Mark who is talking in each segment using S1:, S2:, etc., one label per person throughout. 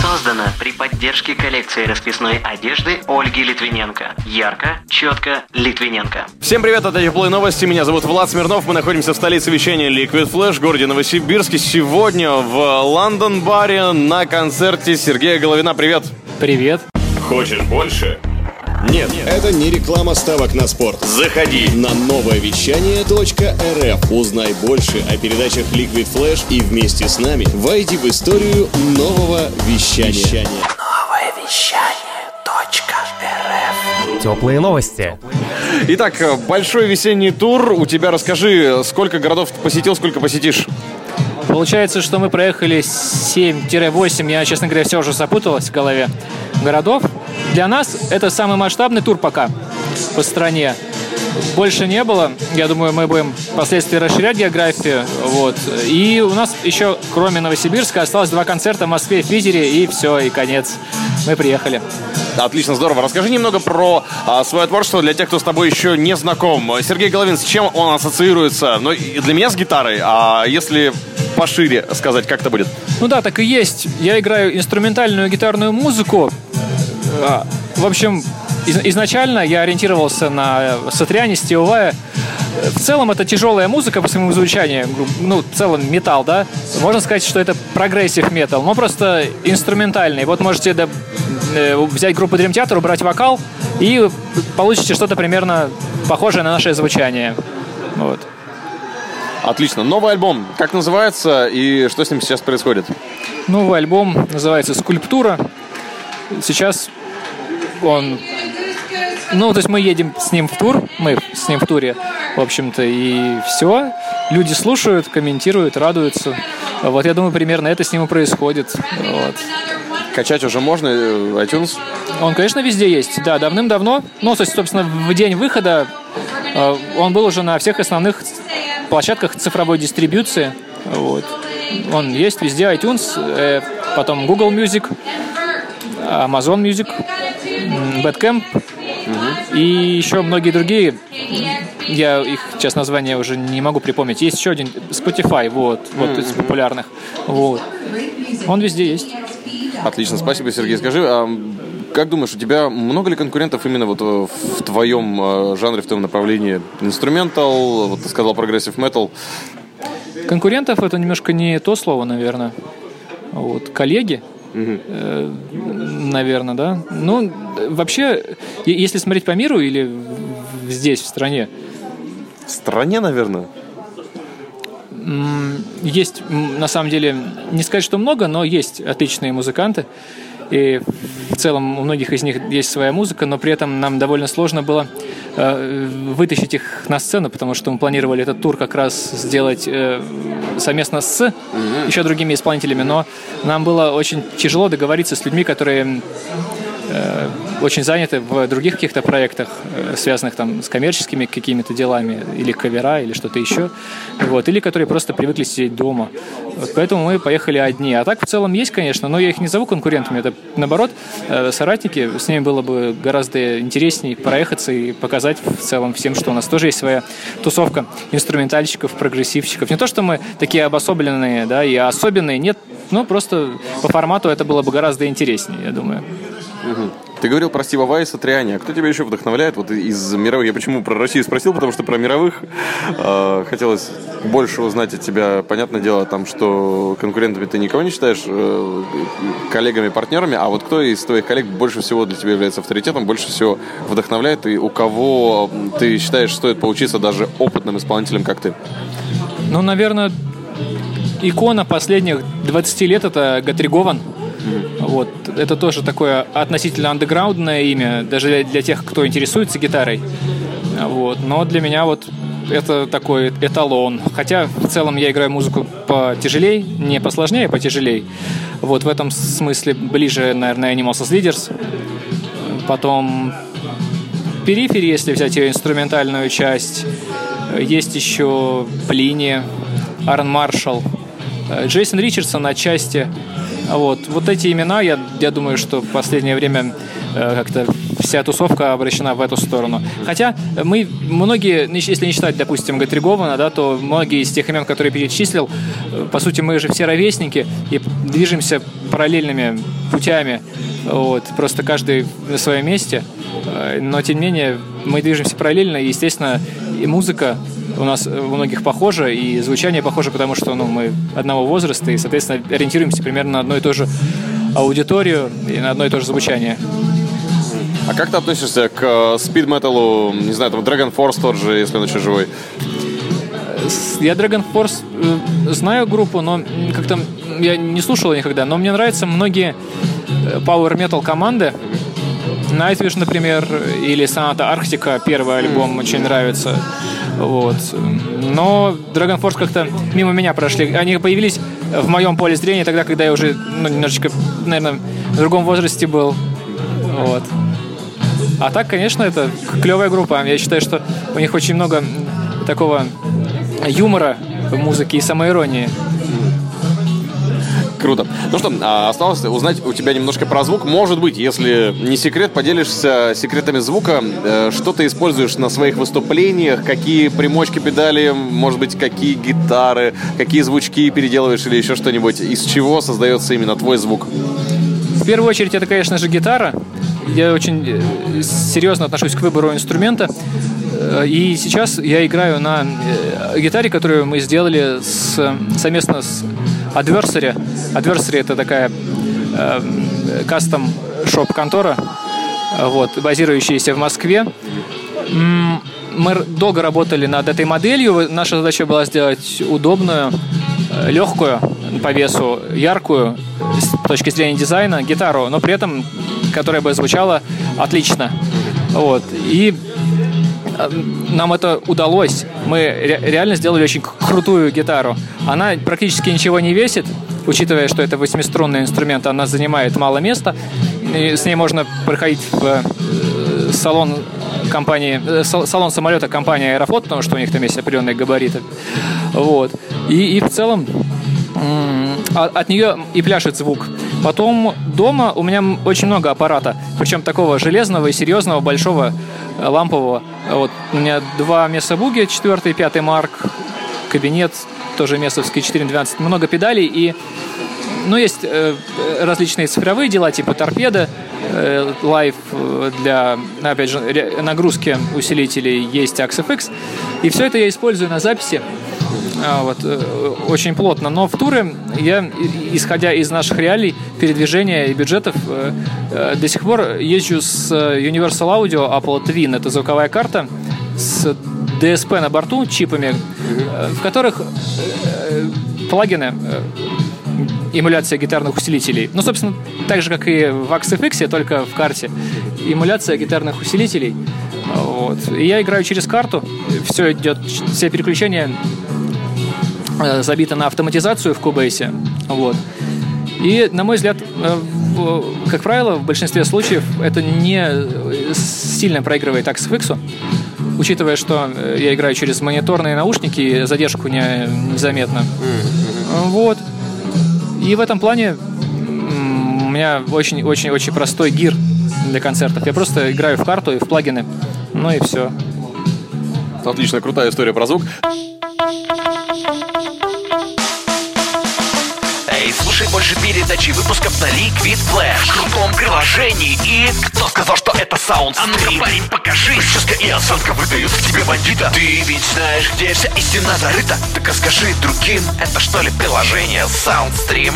S1: Создано при поддержке коллекции расписной одежды Ольги Литвиненко. Ярко, четко, Литвиненко.
S2: Всем привет, это Теплые новости. Меня зовут Влад Смирнов. Мы находимся в столице вещания Liquid Flash в городе Новосибирске. Сегодня в Лондон-баре на концерте Сергея Головина. Привет.
S3: Привет.
S2: Хочешь больше? Нет.
S4: Это не реклама ставок на спорт.
S2: Заходи.
S4: На новое вещание .рф узнай больше о передачах Liquid Flash и вместе с нами войди в историю нового вещания.
S5: Теплые новости.
S2: Итак, большой весенний тур. У тебя расскажи, сколько городов ты посетил, сколько посетишь?
S3: Получается, что мы проехали 7-8, я, честно говоря, все уже запуталась в голове, городов. Для нас это самый масштабный тур пока по стране. Больше не было. Я думаю, мы будем впоследствии расширять географию. Вот. И у нас еще, кроме Новосибирска, осталось два концерта в Москве в Питере, и все, и конец. Мы приехали.
S2: Отлично, здорово. Расскажи немного про а, свое творчество для тех, кто с тобой еще не знаком. Сергей Головин, с чем он ассоциируется? Ну, для меня с гитарой, а если пошире сказать, как это будет?
S3: Ну да, так и есть. Я играю инструментальную гитарную музыку. А, В общем, из- изначально я ориентировался на Сатриани, Стива Вая. В целом это тяжелая музыка по своему звучанию, ну, в целом металл, да? Можно сказать, что это progressive metal, но просто инструментальный. Вот можете да, э, взять группу Dream Theater, убрать вокал, и получите что-то примерно похожее на наше звучание. Вот.
S2: Отлично. Новый альбом. Как называется и что с ним сейчас происходит?
S3: Новый альбом называется «Скульптура». Сейчас он... Ну, то есть мы едем с ним в тур, мы с ним в туре, в общем-то, и все. Люди слушают, комментируют, радуются. Вот я думаю, примерно это с ним и происходит. Вот.
S2: Качать уже можно? э, iTunes?
S3: Он, конечно, везде есть, да, давным-давно. Ну, то есть, собственно, в день выхода э, он был уже на всех основных площадках цифровой дистрибьюции. Вот. Он есть везде, iTunes, э, потом Google Music, Amazon Music, м, Bandcamp и еще многие другие. Я их сейчас названия уже не могу припомнить. Есть еще один Spotify, вот, вот из популярных. Вот. Он везде есть.
S2: Отлично, спасибо, Сергей. Скажи, а как думаешь, у тебя много ли конкурентов именно вот э, в твоем э, жанре, в твоем направлении? Инструментал, вот ты сказал progressive metal.
S3: Конкурентов это немножко не то слово, наверное. Вот коллеги, э, наверное, да. Ну, вообще, если смотреть по миру или здесь, в стране,
S2: В стране, наверное.
S3: есть, на самом деле, не сказать, что много, но есть отличные музыканты. И в целом у многих из них есть своя музыка, но при этом нам довольно сложно было э, вытащить их на сцену, потому что мы планировали этот тур как раз сделать э, совместно с еще другими исполнителями, но нам было очень тяжело договориться с людьми, которые очень заняты в других каких-то проектах, э, связанных там с коммерческими какими-то делами, или кавера, или что-то еще, вот, или которые просто привыкли сидеть дома. Вот поэтому мы поехали одни. А так в целом есть, конечно, но я их не зову конкурентами, это наоборот э, соратники, с ними было бы гораздо интереснее проехаться и показать в целом всем, что у нас тоже есть своя тусовка инструментальщиков, прогрессивщиков. Не то, что мы такие обособленные, да, и особенные, нет, но просто по формату это было бы гораздо интереснее, я думаю.
S2: Ты говорил про Стива Вайса, Триани. А кто тебя еще вдохновляет вот из мировых? Я почему про Россию спросил, потому что про мировых э, хотелось больше узнать от тебя. Понятное дело, там, что конкурентами ты никого не считаешь, э, коллегами, партнерами, а вот кто из твоих коллег больше всего для тебя является авторитетом, больше всего вдохновляет, и у кого ты считаешь стоит поучиться даже опытным исполнителям, как ты?
S3: Ну, наверное, икона последних 20 лет это Гатригован. Вот. Это тоже такое относительно андеграундное имя, даже для, тех, кто интересуется гитарой. Вот. Но для меня вот это такой эталон. Хотя в целом я играю музыку потяжелей, не посложнее, а потяжелей. Вот в этом смысле ближе, наверное, Animals as Leaders. Потом периферии, если взять ее инструментальную часть. Есть еще Плини, Аарон Маршалл, Джейсон Ричардсон отчасти. Вот, вот эти имена, я, я думаю, что в последнее время э, как-то вся тусовка обращена в эту сторону. Хотя мы, многие, если не считать, допустим, Гатригована, да, то многие из тех имен, которые перечислил, э, по сути, мы же все ровесники и движемся параллельными путями. Вот, просто каждый на своем месте. Э, Но, тем не менее, мы движемся параллельно, и, естественно, и музыка у нас у многих похожа, и звучание похоже, потому что ну, мы одного возраста, и, соответственно, ориентируемся примерно на одну и ту же аудиторию и на одно и то же звучание.
S2: А как ты относишься к спид металу, не знаю, там Dragon Force тот же, если он еще живой?
S3: Я Dragon Force э, знаю группу, но как-то я не слушал ее никогда, но мне нравятся многие э, power metal команды. Nightwish, например, или Sonata Arctica, первый альбом очень нравится. Вот. Но Dragon Force как-то мимо меня прошли. Они появились в моем поле зрения тогда, когда я уже ну, немножечко, наверное, в другом возрасте был. Вот. А так, конечно, это клевая группа. Я считаю, что у них очень много такого юмора в музыке и самоиронии.
S2: Круто. Ну что, а, осталось узнать у тебя немножко про звук. Может быть, если не секрет, поделишься секретами звука. Э, Что ты используешь на своих выступлениях? Какие примочки, педали? Может быть, какие гитары? Какие звучки переделываешь или еще что-нибудь? Из чего создается именно твой звук?
S3: В первую очередь, это, конечно же, гитара. Я очень э, серьезно отношусь к выбору инструмента. Э, И сейчас я играю на гитаре, которую мы сделали с, совместно с Adversary. Adversary это такая э, кастом шоп-контора, э, вот, базирующаяся в Москве. Мы долго работали над этой моделью. Наша задача была сделать удобную, э, легкую по весу, яркую с точки зрения дизайна гитару, но при этом которая бы звучала отлично. Вот. И нам это удалось. Мы ре- реально сделали очень крутую гитару. Она практически ничего не весит, учитывая, что это восьмиструнный инструмент, она занимает мало места. И с ней можно проходить в э, салон компании, э, сал- салон самолета компании Аэрофлот, потому что у них там есть определенные габариты. Вот. И, и в целом м, а- от нее и пляшет звук. Потом дома у меня очень много аппарата, причем такого железного и серьезного, большого, э, лампового. Вот. У меня два Mesa Boogie, четвертый, пятый марк, кабинет, тоже Месовский 412, много педалей и ну, есть э, различные цифровые дела, типа Torpedo, э, Live э, для, опять же, нагрузки усилителей, есть AXFX. И все это я использую на записи. А, вот, э, очень плотно. Но в туры я, исходя из наших реалий, передвижения и бюджетов, до сих пор езжу с Universal Audio Apple Twin. Это звуковая карта с DSP на борту, чипами, в которых плагины эмуляция гитарных усилителей. Ну, собственно, так же, как и в AXFX, только в карте. Эмуляция гитарных усилителей. Вот. И я играю через карту. Все идет, все переключения э, забиты на автоматизацию в Cubase. Вот. И, на мой взгляд, э, как правило, в большинстве случаев это не э, сильно проигрывает AXFX, учитывая, что я играю через мониторные наушники, задержку не, незаметно. Вот. И в этом плане у меня очень-очень-очень простой гир для концертов. Я просто играю в карту и в плагины. Ну и все.
S2: Отлично, крутая история про звук.
S5: Больше передачи выпусков на Liquid Flash в крутом приложении и... Кто сказал, что это саунд А ну-ка, парень, покажи Прическа и осанка выдают в тебе бандита Ты ведь знаешь, где вся истина зарыта Так а скажи другим, это что ли приложение Soundstream?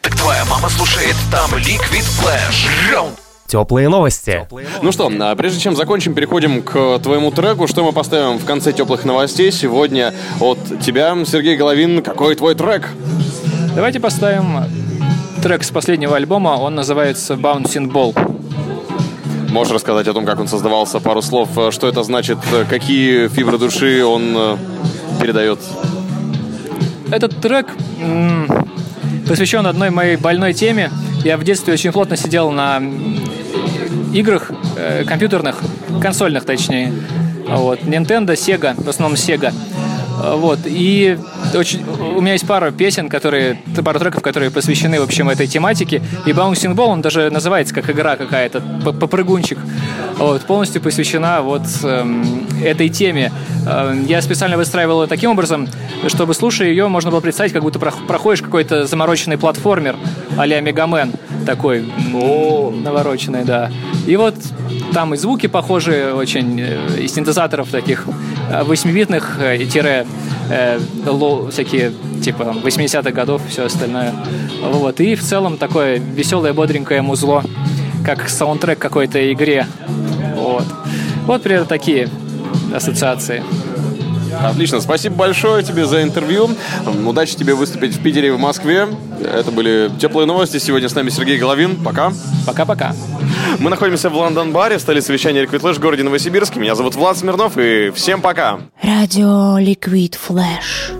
S5: Так твоя мама слушает там Liquid Flash Раунд
S6: Теплые новости.
S2: Ну что, а прежде чем закончим, переходим к твоему треку. Что мы поставим в конце теплых новостей сегодня от тебя, Сергей Головин? Какой твой трек?
S3: Давайте поставим трек с последнего альбома. Он называется Bouncing Ball.
S2: Можешь рассказать о том, как он создавался, пару слов, э, что это значит, э, какие фибры души он э, передает?
S3: Этот трек посвящен одной моей больной теме. Я в детстве очень плотно сидел на играх э, компьютерных, консольных точнее. Вот. Nintendo, Sega, в основном Sega. Вот. И очень, у меня есть пара песен, которые, пара треков, которые посвящены, в общем, этой тематике. И Bouncing Ball, он даже называется как игра какая-то, попрыгунчик. Вот, полностью посвящена вот эм, этой теме. Эм, я специально выстраивал ее таким образом, чтобы, слушая ее, можно было представить, как будто проходишь какой-то замороченный платформер а-ля Mega Man такой О. навороченный, да. И вот там и звуки похожие очень, э, из синтезаторов таких восьмибитных, э, тире э, low, всякие типа 80-х годов, все остальное. Вот. И в целом такое веселое, бодренькое музло, как саундтрек какой-то игре. Вот. Вот примерно такие ассоциации.
S2: Отлично, спасибо большое тебе за интервью. Удачи тебе выступить в Питере и в Москве. Это были теплые новости. Сегодня с нами Сергей Головин. Пока.
S3: Пока-пока.
S2: Мы находимся в Лондон-баре, в столице вещания Liquid Flash в городе Новосибирск. Меня зовут Влад Смирнов, и всем пока.
S6: Радио Liquid Flash.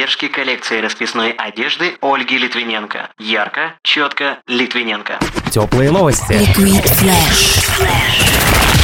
S1: поддержки коллекции расписной одежды Ольги Литвиненко. Ярко, четко, Литвиненко.
S7: Теплые новости.
S6: Liquid Flash. Flash.